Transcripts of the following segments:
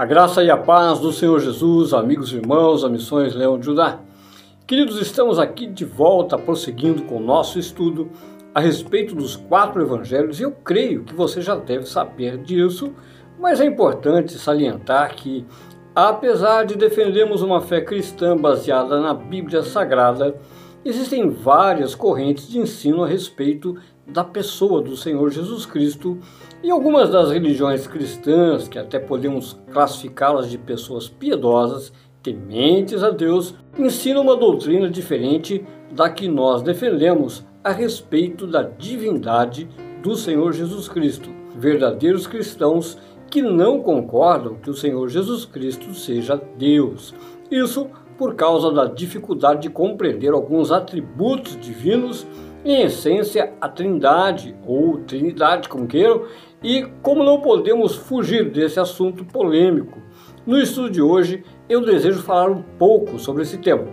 A graça e a paz do Senhor Jesus, amigos e irmãos, a Missões Leão de Judá. Queridos, estamos aqui de volta prosseguindo com o nosso estudo a respeito dos quatro evangelhos eu creio que você já deve saber disso, mas é importante salientar que, apesar de defendermos uma fé cristã baseada na Bíblia Sagrada, existem várias correntes de ensino a respeito da pessoa do Senhor Jesus Cristo e algumas das religiões cristãs, que até podemos classificá-las de pessoas piedosas, tementes a Deus, ensinam uma doutrina diferente da que nós defendemos a respeito da divindade do Senhor Jesus Cristo. Verdadeiros cristãos que não concordam que o Senhor Jesus Cristo seja Deus. Isso por causa da dificuldade de compreender alguns atributos divinos em essência, a Trindade, ou Trinidade, como queiram, e como não podemos fugir desse assunto polêmico, no estudo de hoje eu desejo falar um pouco sobre esse tema.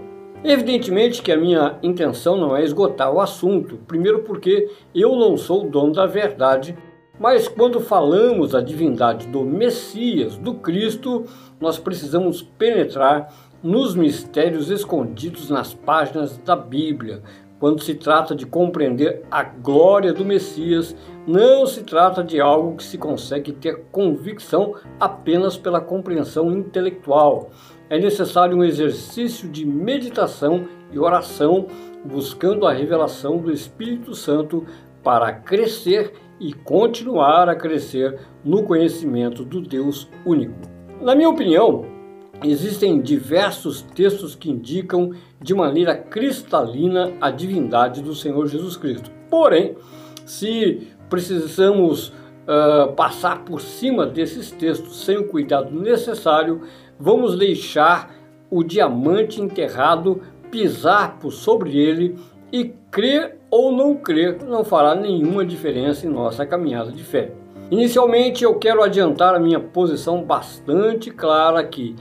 Evidentemente que a minha intenção não é esgotar o assunto, primeiro porque eu não sou o dono da verdade, mas quando falamos da divindade do Messias, do Cristo, nós precisamos penetrar nos mistérios escondidos nas páginas da Bíblia, quando se trata de compreender a glória do Messias, não se trata de algo que se consegue ter convicção apenas pela compreensão intelectual. É necessário um exercício de meditação e oração, buscando a revelação do Espírito Santo para crescer e continuar a crescer no conhecimento do Deus único. Na minha opinião, Existem diversos textos que indicam de maneira cristalina a divindade do Senhor Jesus Cristo. Porém, se precisamos uh, passar por cima desses textos sem o cuidado necessário, vamos deixar o diamante enterrado pisar por sobre ele e crer ou não crer não fará nenhuma diferença em nossa caminhada de fé. Inicialmente, eu quero adiantar a minha posição bastante clara aqui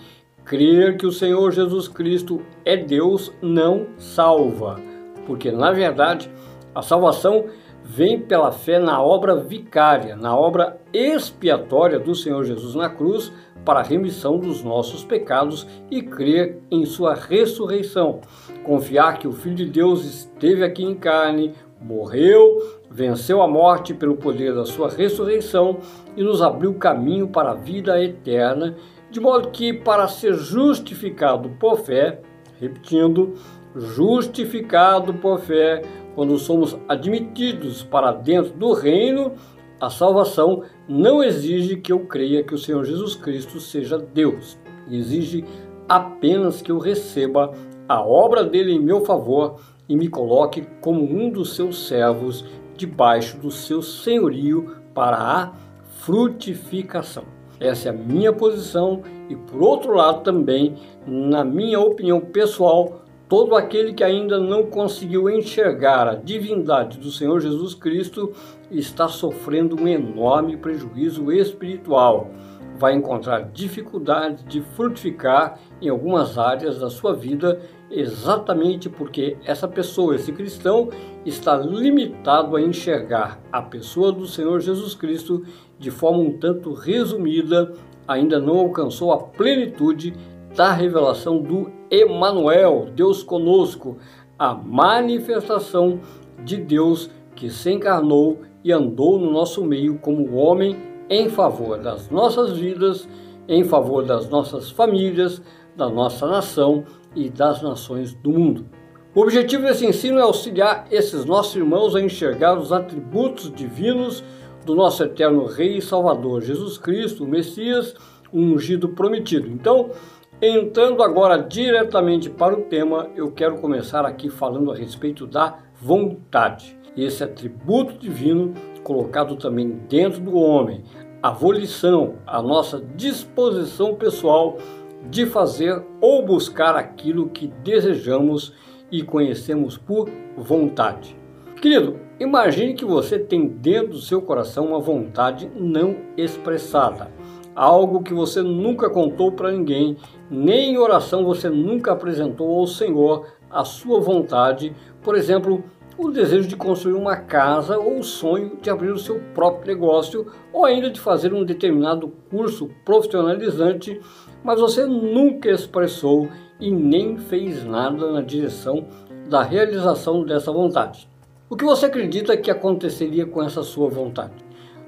Crer que o Senhor Jesus Cristo é Deus não salva, porque na verdade a salvação vem pela fé na obra vicária, na obra expiatória do Senhor Jesus na cruz para a remissão dos nossos pecados e crer em sua ressurreição. Confiar que o Filho de Deus esteve aqui em carne, morreu, venceu a morte pelo poder da sua ressurreição e nos abriu caminho para a vida eterna de modo que, para ser justificado por fé, repetindo, justificado por fé, quando somos admitidos para dentro do reino, a salvação não exige que eu creia que o Senhor Jesus Cristo seja Deus. Exige apenas que eu receba a obra dele em meu favor e me coloque como um dos seus servos debaixo do seu senhorio para a frutificação. Essa é a minha posição e por outro lado também, na minha opinião pessoal, todo aquele que ainda não conseguiu enxergar a divindade do Senhor Jesus Cristo está sofrendo um enorme prejuízo espiritual. Vai encontrar dificuldade de frutificar em algumas áreas da sua vida, exatamente porque essa pessoa, esse cristão, está limitado a enxergar a pessoa do Senhor Jesus Cristo de forma um tanto resumida, ainda não alcançou a plenitude da revelação do Emanuel, Deus conosco, a manifestação de Deus que se encarnou e andou no nosso meio como homem em favor das nossas vidas, em favor das nossas famílias, da nossa nação e das nações do mundo. O objetivo desse ensino é auxiliar esses nossos irmãos a enxergar os atributos divinos do nosso eterno Rei e Salvador, Jesus Cristo, o Messias, o ungido prometido. Então, entrando agora diretamente para o tema, eu quero começar aqui falando a respeito da vontade. Esse atributo divino colocado também dentro do homem, a volição, a nossa disposição pessoal de fazer ou buscar aquilo que desejamos e conhecemos por vontade. Querido, imagine que você tem dentro do seu coração uma vontade não expressada, algo que você nunca contou para ninguém, nem em oração você nunca apresentou ao Senhor a sua vontade, por exemplo, o desejo de construir uma casa ou o sonho de abrir o seu próprio negócio ou ainda de fazer um determinado curso profissionalizante, mas você nunca expressou e nem fez nada na direção da realização dessa vontade. O que você acredita que aconteceria com essa sua vontade?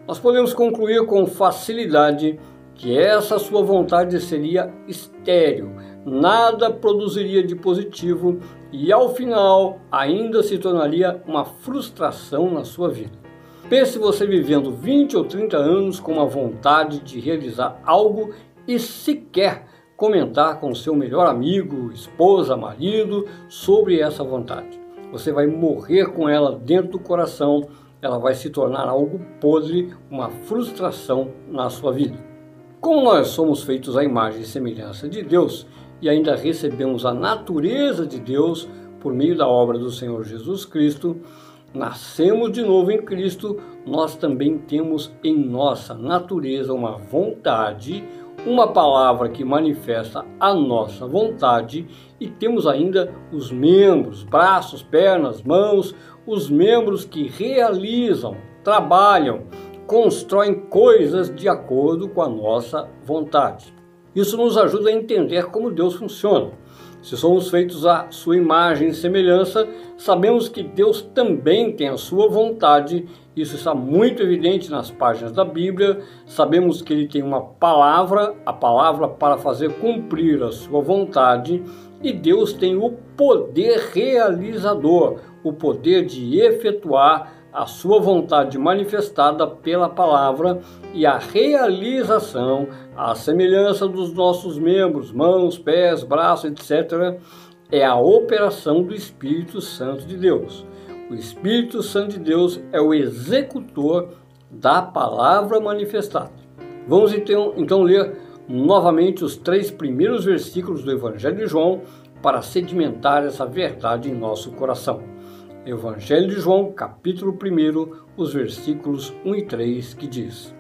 Nós podemos concluir com facilidade que essa sua vontade seria estéril, nada produziria de positivo e ao final ainda se tornaria uma frustração na sua vida. Pense você vivendo 20 ou 30 anos com a vontade de realizar algo e sequer comentar com seu melhor amigo, esposa, marido sobre essa vontade. Você vai morrer com ela dentro do coração, ela vai se tornar algo podre, uma frustração na sua vida. Como nós somos feitos à imagem e semelhança de Deus e ainda recebemos a natureza de Deus por meio da obra do Senhor Jesus Cristo, nascemos de novo em Cristo, nós também temos em nossa natureza uma vontade, uma palavra que manifesta a nossa vontade e temos ainda os membros, braços, pernas, mãos, os membros que realizam, trabalham, constroem coisas de acordo com a nossa vontade. Isso nos ajuda a entender como Deus funciona. Se somos feitos à sua imagem e semelhança, sabemos que Deus também tem a sua vontade. Isso está muito evidente nas páginas da Bíblia. Sabemos que ele tem uma palavra, a palavra para fazer cumprir a sua vontade, e Deus tem o poder realizador, o poder de efetuar a sua vontade manifestada pela palavra e a realização, a semelhança dos nossos membros, mãos, pés, braços, etc., é a operação do Espírito Santo de Deus. O Espírito Santo de Deus é o executor da palavra manifestada. Vamos então, então ler novamente os três primeiros versículos do Evangelho de João para sedimentar essa verdade em nosso coração. Evangelho de João, capítulo 1, os versículos 1 e 3, que diz: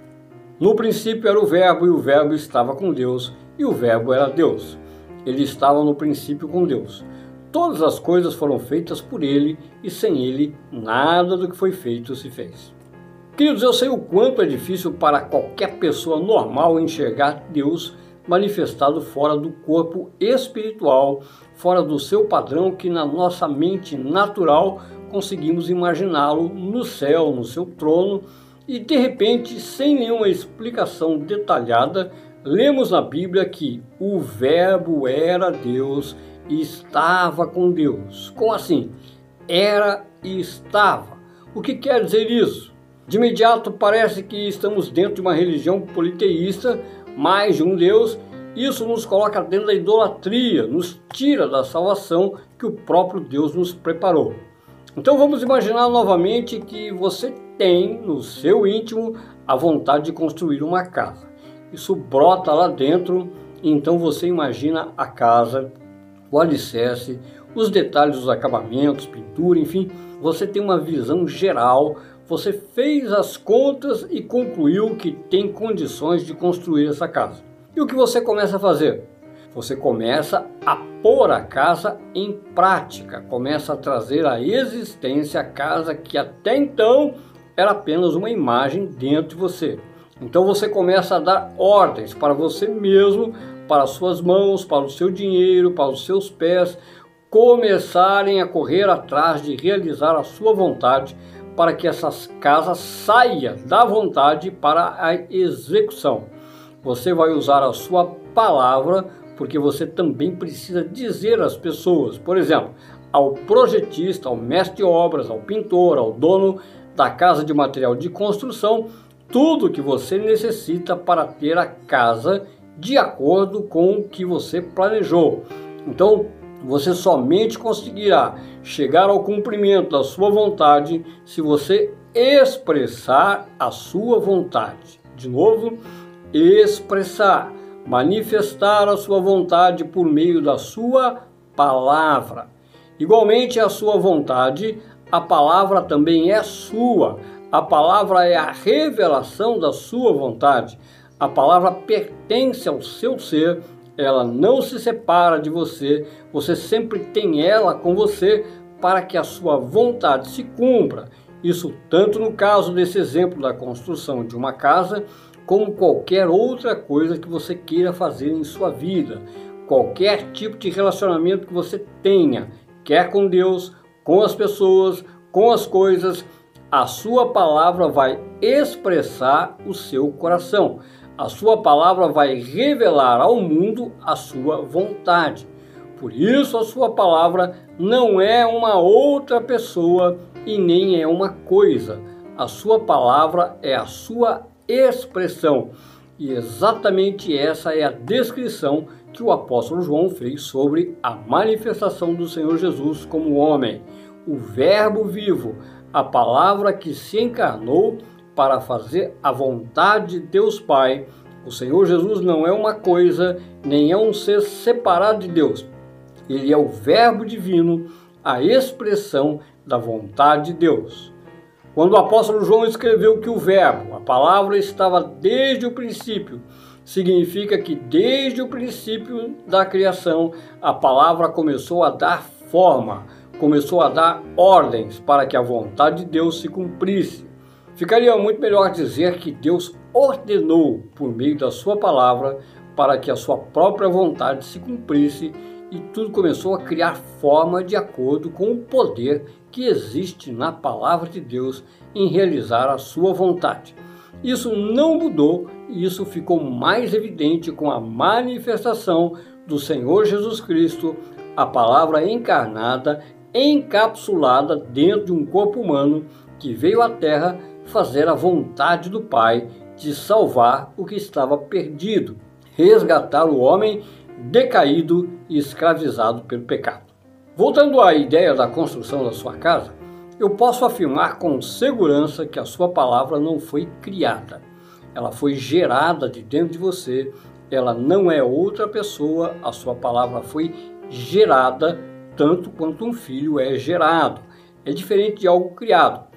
No princípio era o Verbo, e o Verbo estava com Deus, e o Verbo era Deus. Ele estava no princípio com Deus. Todas as coisas foram feitas por ele, e sem ele nada do que foi feito se fez. Queridos, eu sei o quanto é difícil para qualquer pessoa normal enxergar Deus manifestado fora do corpo espiritual, fora do seu padrão que na nossa mente natural conseguimos imaginá-lo no céu, no seu trono, e de repente, sem nenhuma explicação detalhada, lemos na Bíblia que o Verbo era Deus e estava com Deus. Como assim? Era e estava. O que quer dizer isso? De imediato parece que estamos dentro de uma religião politeísta, mais de um Deus. Isso nos coloca dentro da idolatria, nos tira da salvação que o próprio Deus nos preparou. Então vamos imaginar novamente que você tem no seu íntimo a vontade de construir uma casa. Isso brota lá dentro, então você imagina a casa, o alicerce, os detalhes dos acabamentos, pintura, enfim, você tem uma visão geral, você fez as contas e concluiu que tem condições de construir essa casa. E o que você começa a fazer? Você começa a pôr a casa em prática, começa a trazer à existência a casa que até então era apenas uma imagem dentro de você. Então você começa a dar ordens para você mesmo, para as suas mãos, para o seu dinheiro, para os seus pés, começarem a correr atrás de realizar a sua vontade para que essas casas saiam da vontade para a execução. Você vai usar a sua palavra porque você também precisa dizer às pessoas, por exemplo, ao projetista, ao mestre de obras, ao pintor, ao dono da casa de material de construção, tudo que você necessita para ter a casa de acordo com o que você planejou. Então, você somente conseguirá chegar ao cumprimento da sua vontade se você expressar a sua vontade. De novo, expressar manifestar a sua vontade por meio da sua palavra. Igualmente, a sua vontade, a palavra também é sua. A palavra é a revelação da sua vontade. A palavra pertence ao seu ser, ela não se separa de você, você sempre tem ela com você para que a sua vontade se cumpra. Isso tanto no caso desse exemplo da construção de uma casa, como qualquer outra coisa que você queira fazer em sua vida, qualquer tipo de relacionamento que você tenha, quer com Deus, com as pessoas, com as coisas, a sua palavra vai expressar o seu coração. A sua palavra vai revelar ao mundo a sua vontade. Por isso, a sua palavra não é uma outra pessoa e nem é uma coisa. A sua palavra é a sua expressão. E exatamente essa é a descrição que o apóstolo João fez sobre a manifestação do Senhor Jesus como homem, o Verbo vivo, a palavra que se encarnou para fazer a vontade de Deus Pai. O Senhor Jesus não é uma coisa, nem é um ser separado de Deus. Ele é o Verbo divino, a expressão da vontade de Deus. Quando o apóstolo João escreveu que o Verbo, a palavra, estava desde o princípio, significa que desde o princípio da criação a palavra começou a dar forma, começou a dar ordens para que a vontade de Deus se cumprisse. Ficaria muito melhor dizer que Deus ordenou por meio da sua palavra para que a sua própria vontade se cumprisse e tudo começou a criar forma de acordo com o poder que existe na palavra de Deus em realizar a sua vontade. Isso não mudou e isso ficou mais evidente com a manifestação do Senhor Jesus Cristo, a palavra encarnada, encapsulada dentro de um corpo humano que veio à Terra fazer a vontade do Pai de salvar o que estava perdido, resgatar o homem decaído e escravizado pelo pecado. Voltando à ideia da construção da sua casa, eu posso afirmar com segurança que a sua palavra não foi criada. Ela foi gerada de dentro de você. Ela não é outra pessoa, a sua palavra foi gerada tanto quanto um filho é gerado. É diferente de algo criado.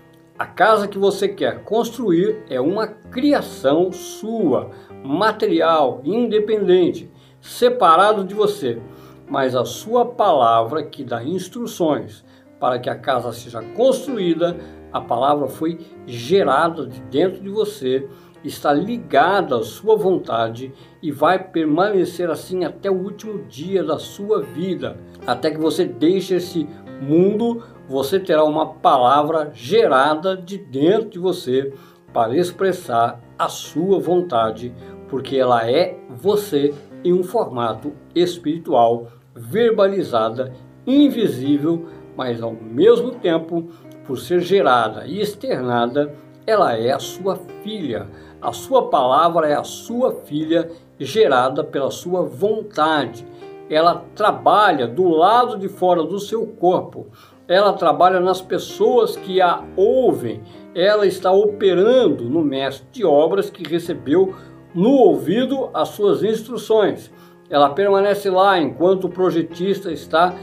A casa que você quer construir é uma criação sua, material, independente, separado de você. Mas a sua palavra que dá instruções para que a casa seja construída, a palavra foi gerada de dentro de você, está ligada à sua vontade e vai permanecer assim até o último dia da sua vida, até que você deixe esse mundo você terá uma palavra gerada de dentro de você para expressar a sua vontade, porque ela é você em um formato espiritual, verbalizada, invisível, mas ao mesmo tempo, por ser gerada e externada, ela é a sua filha. A sua palavra é a sua filha gerada pela sua vontade. Ela trabalha do lado de fora do seu corpo ela trabalha nas pessoas que a ouvem, ela está operando no mestre de obras que recebeu no ouvido as suas instruções. Ela permanece lá enquanto o projetista está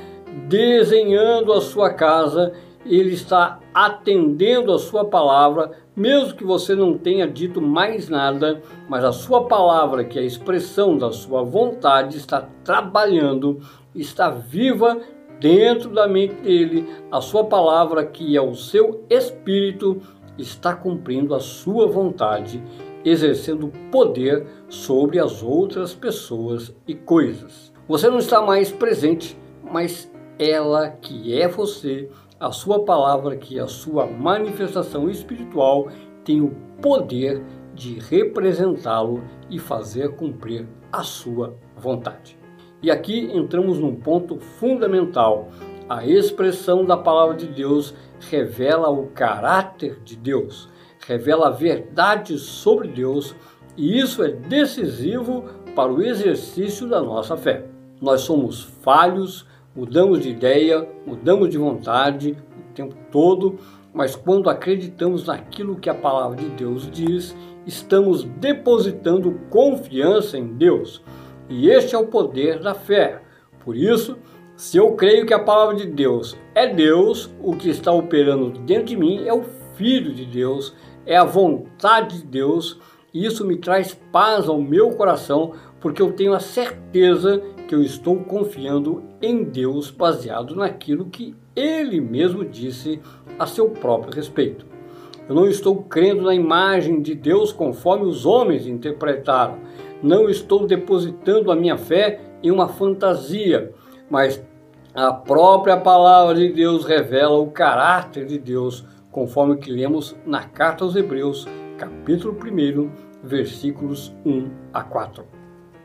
desenhando a sua casa, ele está atendendo a sua palavra, mesmo que você não tenha dito mais nada, mas a sua palavra, que é a expressão da sua vontade, está trabalhando, está viva dentro da mente dele, a sua palavra, que é o seu espírito, está cumprindo a sua vontade, exercendo poder sobre as outras pessoas e coisas. Você não está mais presente, mas ela que é você, a sua palavra, que é a sua manifestação espiritual, tem o poder de representá-lo e fazer cumprir a sua vontade. E aqui entramos num ponto fundamental. A expressão da palavra de Deus revela o caráter de Deus, revela a verdade sobre Deus, e isso é decisivo para o exercício da nossa fé. Nós somos falhos, mudamos de ideia, mudamos de vontade o tempo todo, mas quando acreditamos naquilo que a palavra de Deus diz, estamos depositando confiança em Deus. E este é o poder da fé. Por isso, se eu creio que a palavra de Deus é Deus, o que está operando dentro de mim é o Filho de Deus, é a vontade de Deus, e isso me traz paz ao meu coração, porque eu tenho a certeza que eu estou confiando em Deus baseado naquilo que ele mesmo disse a seu próprio respeito. Eu não estou crendo na imagem de Deus conforme os homens interpretaram. Não estou depositando a minha fé em uma fantasia, mas a própria palavra de Deus revela o caráter de Deus, conforme que lemos na carta aos Hebreus, capítulo 1, versículos 1 a 4.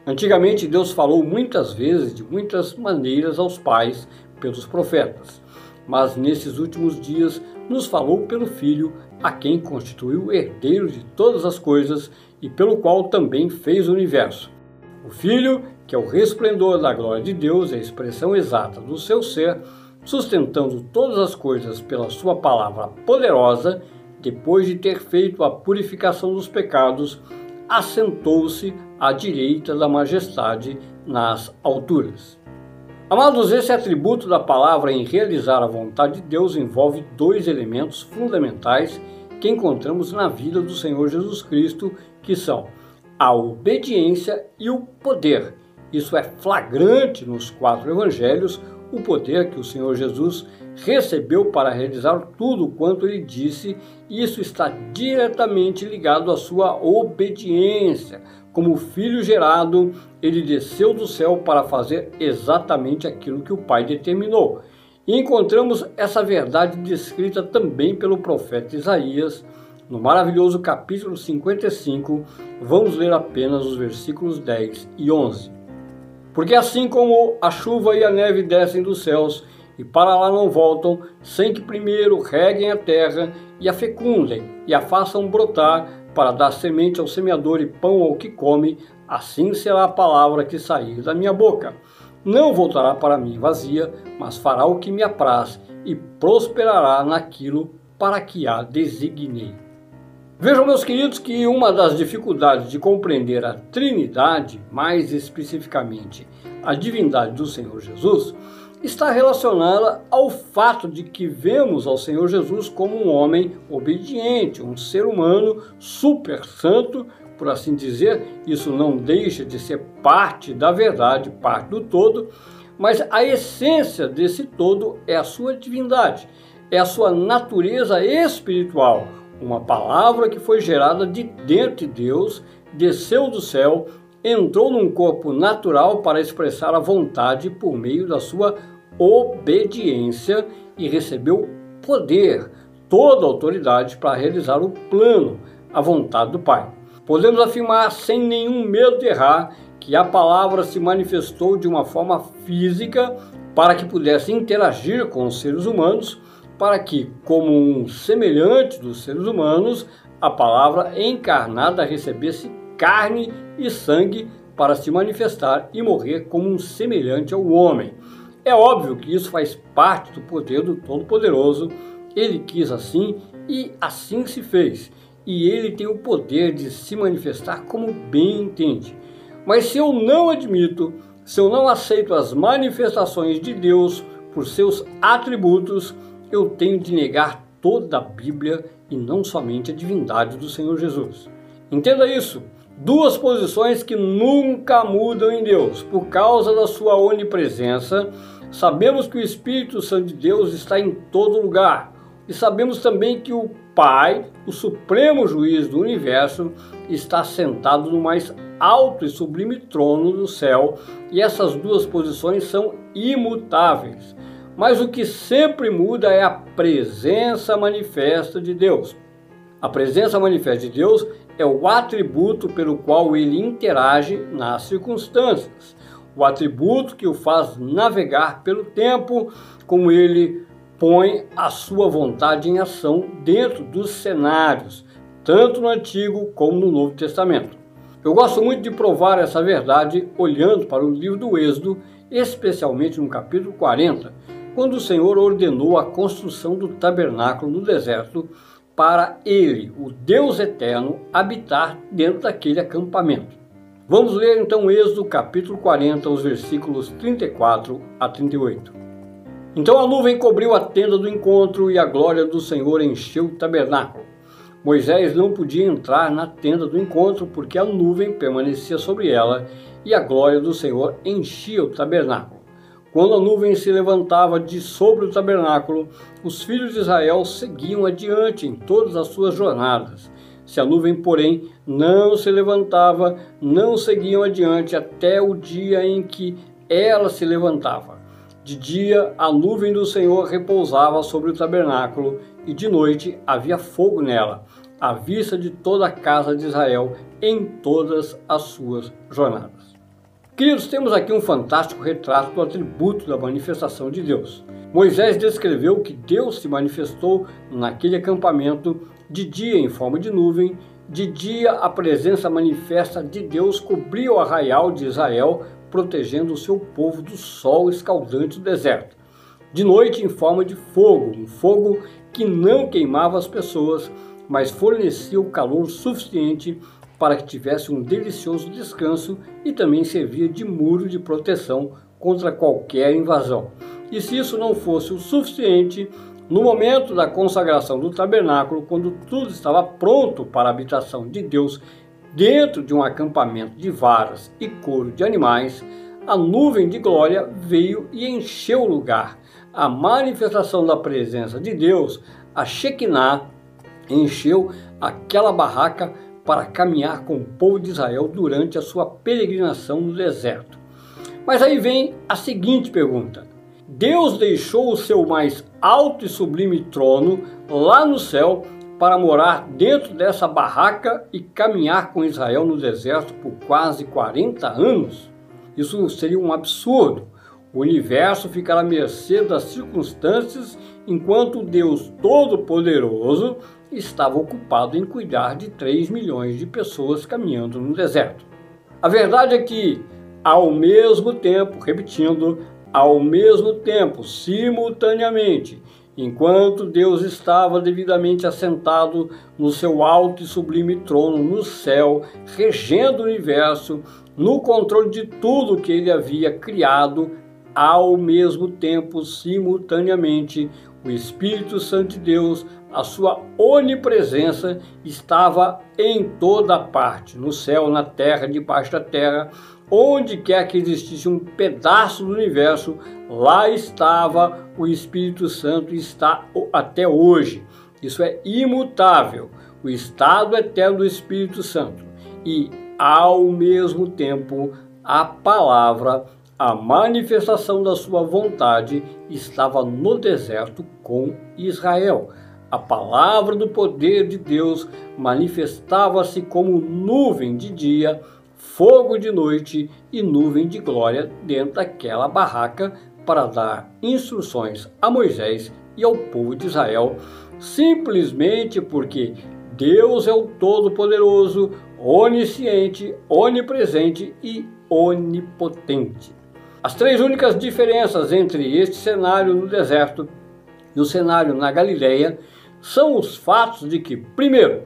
Antigamente Deus falou muitas vezes, de muitas maneiras aos pais pelos profetas, mas nesses últimos dias nos falou pelo Filho, a quem constituiu herdeiro de todas as coisas e pelo qual também fez o universo. O Filho, que é o resplendor da glória de Deus e a expressão exata do seu ser, sustentando todas as coisas pela sua palavra poderosa, depois de ter feito a purificação dos pecados, assentou-se à direita da majestade nas alturas. Amados, esse atributo da palavra em realizar a vontade de Deus envolve dois elementos fundamentais que encontramos na vida do Senhor Jesus Cristo, que são a obediência e o poder. Isso é flagrante nos quatro evangelhos, o poder que o Senhor Jesus recebeu para realizar tudo quanto ele disse, e isso está diretamente ligado à sua obediência. Como filho gerado, ele desceu do céu para fazer exatamente aquilo que o Pai determinou. E encontramos essa verdade descrita também pelo profeta Isaías, no maravilhoso capítulo 55. Vamos ler apenas os versículos 10 e 11. Porque assim como a chuva e a neve descem dos céus e para lá não voltam, sem que primeiro reguem a terra e a fecundem e a façam brotar para dar semente ao semeador e pão ao que come, assim será a palavra que sair da minha boca. Não voltará para mim vazia, mas fará o que me apraz e prosperará naquilo para que a designei. Vejam, meus queridos, que uma das dificuldades de compreender a Trindade, mais especificamente a divindade do Senhor Jesus, está relacionada ao fato de que vemos ao Senhor Jesus como um homem obediente, um ser humano super santo, por assim dizer. Isso não deixa de ser parte da verdade, parte do todo, mas a essência desse todo é a sua divindade, é a sua natureza espiritual, uma palavra que foi gerada de dentro de Deus, desceu do céu, entrou num corpo natural para expressar a vontade por meio da sua obediência e recebeu poder, toda autoridade para realizar o plano, a vontade do Pai. Podemos afirmar sem nenhum medo de errar que a palavra se manifestou de uma forma física para que pudesse interagir com os seres humanos, para que, como um semelhante dos seres humanos, a palavra encarnada recebesse carne e sangue para se manifestar e morrer como um semelhante ao homem. É óbvio que isso faz parte do poder do Todo-Poderoso. Ele quis assim e assim se fez. E ele tem o poder de se manifestar como bem entende. Mas se eu não admito, se eu não aceito as manifestações de Deus por seus atributos, eu tenho de negar toda a Bíblia e não somente a divindade do Senhor Jesus. Entenda isso. Duas posições que nunca mudam em Deus, por causa da sua onipresença. Sabemos que o Espírito Santo de Deus está em todo lugar. E sabemos também que o Pai, o supremo juiz do universo, está sentado no mais alto e sublime trono do céu, e essas duas posições são imutáveis. Mas o que sempre muda é a presença manifesta de Deus. A presença manifesta de Deus é o atributo pelo qual ele interage nas circunstâncias, o atributo que o faz navegar pelo tempo, como ele põe a sua vontade em ação dentro dos cenários, tanto no Antigo como no Novo Testamento. Eu gosto muito de provar essa verdade olhando para o livro do Êxodo, especialmente no capítulo 40, quando o Senhor ordenou a construção do tabernáculo no deserto para ele, o Deus eterno, habitar dentro daquele acampamento. Vamos ler então Êxodo capítulo 40, os versículos 34 a 38. Então a nuvem cobriu a tenda do encontro e a glória do Senhor encheu o tabernáculo. Moisés não podia entrar na tenda do encontro porque a nuvem permanecia sobre ela e a glória do Senhor enchia o tabernáculo. Quando a nuvem se levantava de sobre o tabernáculo, os filhos de Israel seguiam adiante em todas as suas jornadas. Se a nuvem, porém, não se levantava, não seguiam adiante até o dia em que ela se levantava. De dia, a nuvem do Senhor repousava sobre o tabernáculo, e de noite havia fogo nela, à vista de toda a casa de Israel em todas as suas jornadas. Queridos, temos aqui um fantástico retrato do atributo da manifestação de Deus. Moisés descreveu que Deus se manifestou naquele acampamento de dia em forma de nuvem, de dia a presença manifesta de Deus cobria o arraial de Israel, protegendo o seu povo do sol escaldante do deserto. De noite em forma de fogo, um fogo que não queimava as pessoas, mas fornecia o calor suficiente para que tivesse um delicioso descanso e também servia de muro de proteção contra qualquer invasão. E se isso não fosse o suficiente, no momento da consagração do tabernáculo, quando tudo estava pronto para a habitação de Deus dentro de um acampamento de varas e couro de animais, a nuvem de glória veio e encheu o lugar. A manifestação da presença de Deus, a Shekinah, encheu aquela barraca para caminhar com o povo de Israel durante a sua peregrinação no deserto. Mas aí vem a seguinte pergunta: Deus deixou o seu mais alto e sublime trono lá no céu para morar dentro dessa barraca e caminhar com Israel no deserto por quase 40 anos? Isso seria um absurdo. O universo ficará à mercê das circunstâncias enquanto Deus Todo-Poderoso estava ocupado em cuidar de 3 milhões de pessoas caminhando no deserto. A verdade é que, ao mesmo tempo, repetindo, ao mesmo tempo, simultaneamente, enquanto Deus estava devidamente assentado no seu alto e sublime trono no céu, regendo o universo, no controle de tudo que ele havia criado, ao mesmo tempo, simultaneamente, o Espírito Santo de Deus, a sua onipresença estava em toda parte, no céu, na terra, debaixo da terra, onde quer que existisse um pedaço do universo, lá estava o Espírito Santo e está até hoje. Isso é imutável, o estado eterno do Espírito Santo. E, ao mesmo tempo, a palavra a manifestação da sua vontade estava no deserto com Israel. A palavra do poder de Deus manifestava-se como nuvem de dia, fogo de noite e nuvem de glória dentro daquela barraca para dar instruções a Moisés e ao povo de Israel, simplesmente porque Deus é o Todo-Poderoso, onisciente, onipresente e onipotente. As três únicas diferenças entre este cenário no deserto e o cenário na Galileia são os fatos de que, primeiro,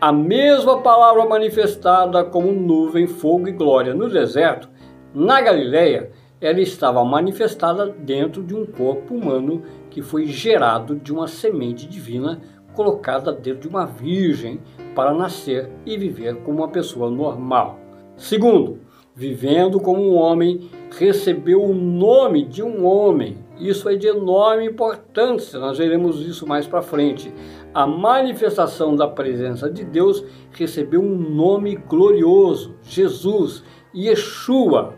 a mesma palavra manifestada como nuvem, fogo e glória no deserto, na Galileia, ela estava manifestada dentro de um corpo humano que foi gerado de uma semente divina colocada dentro de uma virgem para nascer e viver como uma pessoa normal. Segundo, vivendo como um homem, recebeu o nome de um homem. Isso é de enorme importância, nós veremos isso mais para frente. A manifestação da presença de Deus recebeu um nome glorioso, Jesus, Yeshua.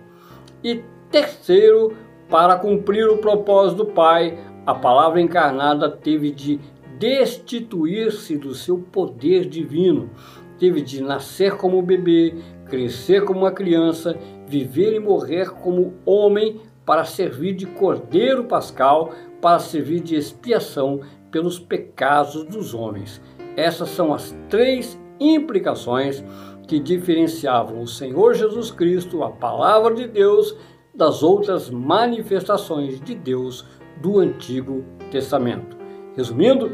E terceiro, para cumprir o propósito do Pai, a palavra encarnada teve de destituir-se do seu poder divino, teve de nascer como bebê, crescer como uma criança, viver e morrer como homem para servir de cordeiro pascal, para servir de expiação pelos pecados dos homens. Essas são as três implicações que diferenciavam o Senhor Jesus Cristo, a palavra de Deus, das outras manifestações de Deus do Antigo Testamento. Resumindo,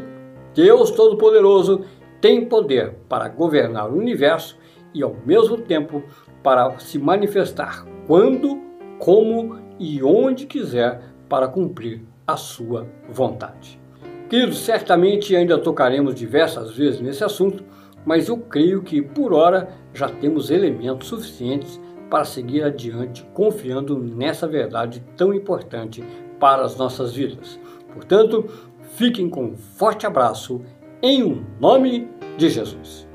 Deus Todo-Poderoso tem poder para governar o universo e, ao mesmo tempo, para se manifestar quando, como e onde quiser para cumprir a sua vontade. Queridos, certamente ainda tocaremos diversas vezes nesse assunto, mas eu creio que por hora já temos elementos suficientes para seguir adiante confiando nessa verdade tão importante para as nossas vidas. Portanto, fiquem com um forte abraço em nome de Jesus.